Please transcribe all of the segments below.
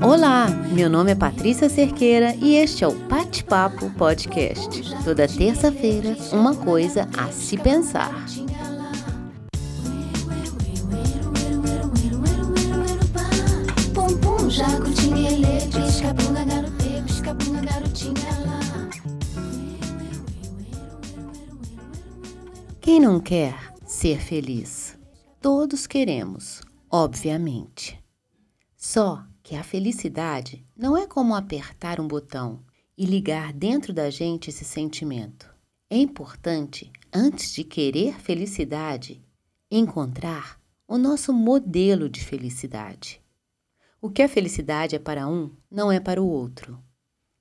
Olá, meu nome é Patrícia Cerqueira e este é o Bate-Papo Podcast. Toda terça-feira, uma coisa a se pensar. Quem não quer ser feliz? Todos queremos, obviamente. Só que a felicidade não é como apertar um botão e ligar dentro da gente esse sentimento. É importante, antes de querer felicidade, encontrar o nosso modelo de felicidade. O que a felicidade é para um, não é para o outro.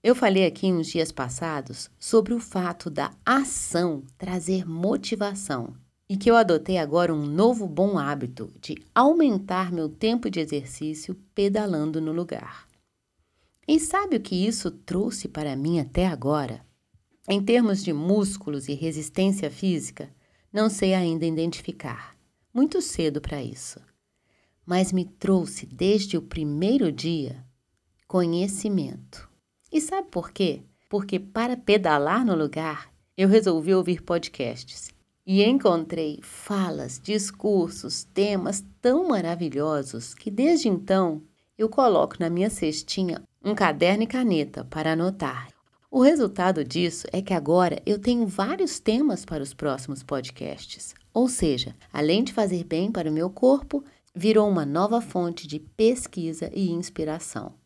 Eu falei aqui uns dias passados sobre o fato da ação trazer motivação e que eu adotei agora um novo bom hábito de aumentar meu tempo de exercício pedalando no lugar. E sabe o que isso trouxe para mim até agora? Em termos de músculos e resistência física, não sei ainda identificar. Muito cedo para isso. Mas me trouxe desde o primeiro dia conhecimento. E sabe por quê? Porque para pedalar no lugar, eu resolvi ouvir podcasts e encontrei falas, discursos, temas tão maravilhosos que desde então eu coloco na minha cestinha um caderno e caneta para anotar. O resultado disso é que agora eu tenho vários temas para os próximos podcasts. Ou seja, além de fazer bem para o meu corpo, virou uma nova fonte de pesquisa e inspiração.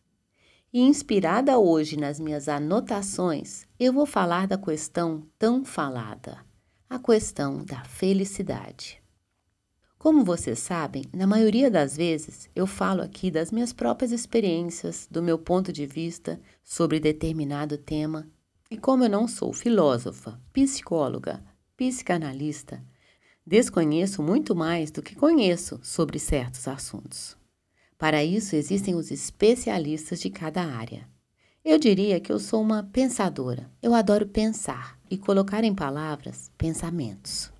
E inspirada hoje nas minhas anotações, eu vou falar da questão tão falada, a questão da felicidade. Como vocês sabem, na maioria das vezes eu falo aqui das minhas próprias experiências, do meu ponto de vista sobre determinado tema, e como eu não sou filósofa, psicóloga, psicanalista, desconheço muito mais do que conheço sobre certos assuntos. Para isso existem os especialistas de cada área. Eu diria que eu sou uma pensadora. Eu adoro pensar e colocar em palavras pensamentos.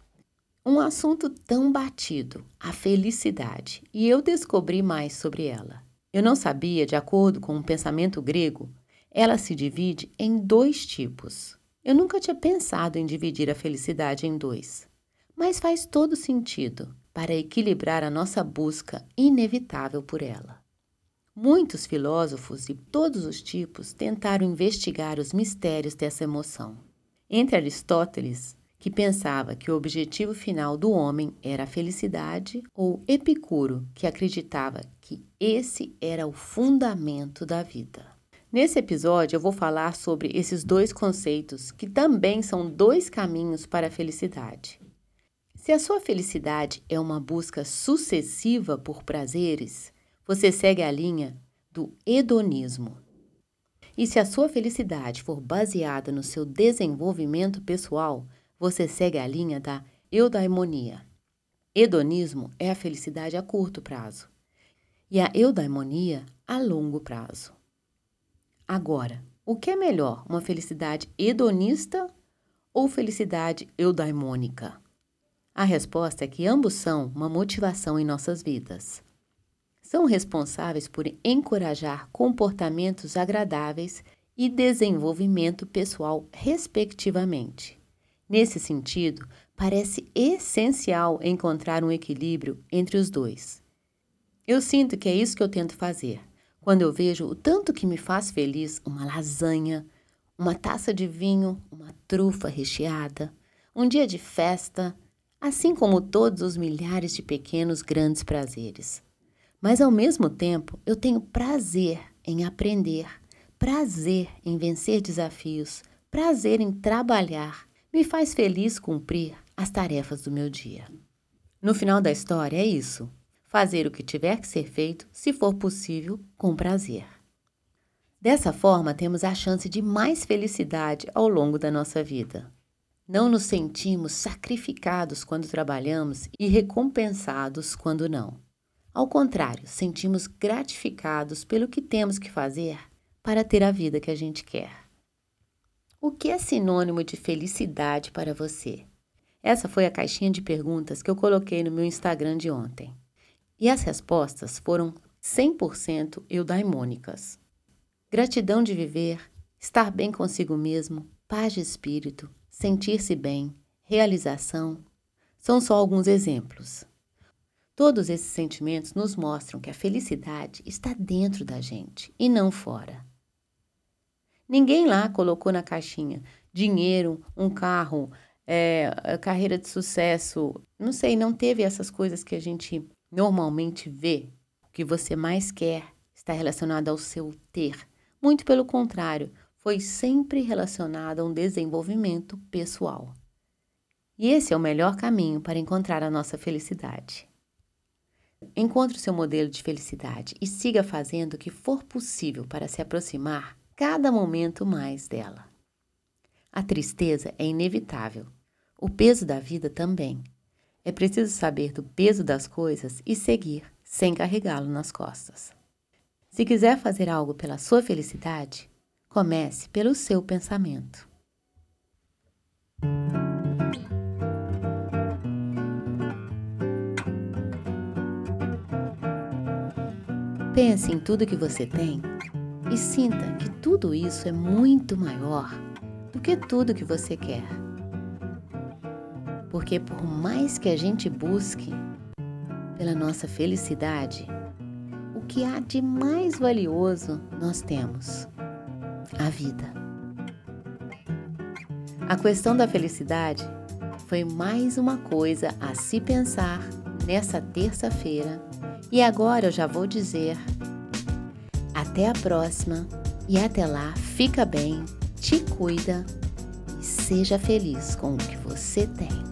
Um assunto tão batido, a felicidade, e eu descobri mais sobre ela. Eu não sabia, de acordo com o pensamento grego, ela se divide em dois tipos. Eu nunca tinha pensado em dividir a felicidade em dois, mas faz todo sentido para equilibrar a nossa busca inevitável por ela. Muitos filósofos de todos os tipos tentaram investigar os mistérios dessa emoção. Entre Aristóteles, que pensava que o objetivo final do homem era a felicidade, ou Epicuro, que acreditava que esse era o fundamento da vida. Nesse episódio, eu vou falar sobre esses dois conceitos, que também são dois caminhos para a felicidade. Se a sua felicidade é uma busca sucessiva por prazeres, você segue a linha do hedonismo. E se a sua felicidade for baseada no seu desenvolvimento pessoal, você segue a linha da eudaimonia. Hedonismo é a felicidade a curto prazo e a eudaimonia a longo prazo. Agora, o que é melhor, uma felicidade hedonista ou felicidade eudaimônica? A resposta é que ambos são uma motivação em nossas vidas. São responsáveis por encorajar comportamentos agradáveis e desenvolvimento pessoal, respectivamente. Nesse sentido, parece essencial encontrar um equilíbrio entre os dois. Eu sinto que é isso que eu tento fazer. Quando eu vejo o tanto que me faz feliz uma lasanha, uma taça de vinho, uma trufa recheada, um dia de festa, assim como todos os milhares de pequenos grandes prazeres. Mas ao mesmo tempo, eu tenho prazer em aprender, prazer em vencer desafios, prazer em trabalhar. Me faz feliz cumprir as tarefas do meu dia. No final da história é isso: fazer o que tiver que ser feito, se for possível, com prazer. Dessa forma, temos a chance de mais felicidade ao longo da nossa vida. Não nos sentimos sacrificados quando trabalhamos e recompensados quando não. Ao contrário, sentimos gratificados pelo que temos que fazer para ter a vida que a gente quer. O que é sinônimo de felicidade para você? Essa foi a caixinha de perguntas que eu coloquei no meu Instagram de ontem. E as respostas foram 100% eudaimônicas. Gratidão de viver, estar bem consigo mesmo, paz de espírito, sentir-se bem, realização, são só alguns exemplos. Todos esses sentimentos nos mostram que a felicidade está dentro da gente e não fora. Ninguém lá colocou na caixinha dinheiro, um carro, é, carreira de sucesso. Não sei, não teve essas coisas que a gente normalmente vê. O que você mais quer está relacionado ao seu ter. Muito pelo contrário, foi sempre relacionado a um desenvolvimento pessoal. E esse é o melhor caminho para encontrar a nossa felicidade. Encontre o seu modelo de felicidade e siga fazendo o que for possível para se aproximar cada momento mais dela. A tristeza é inevitável, o peso da vida também. É preciso saber do peso das coisas e seguir sem carregá-lo nas costas. Se quiser fazer algo pela sua felicidade, comece pelo seu pensamento. Pense em tudo que você tem e sinta que tudo isso é muito maior do que tudo que você quer. Porque por mais que a gente busque pela nossa felicidade, o que há de mais valioso nós temos: a vida. A questão da felicidade foi mais uma coisa a se pensar nessa terça-feira e agora eu já vou dizer até a próxima e até lá, fica bem, te cuida e seja feliz com o que você tem.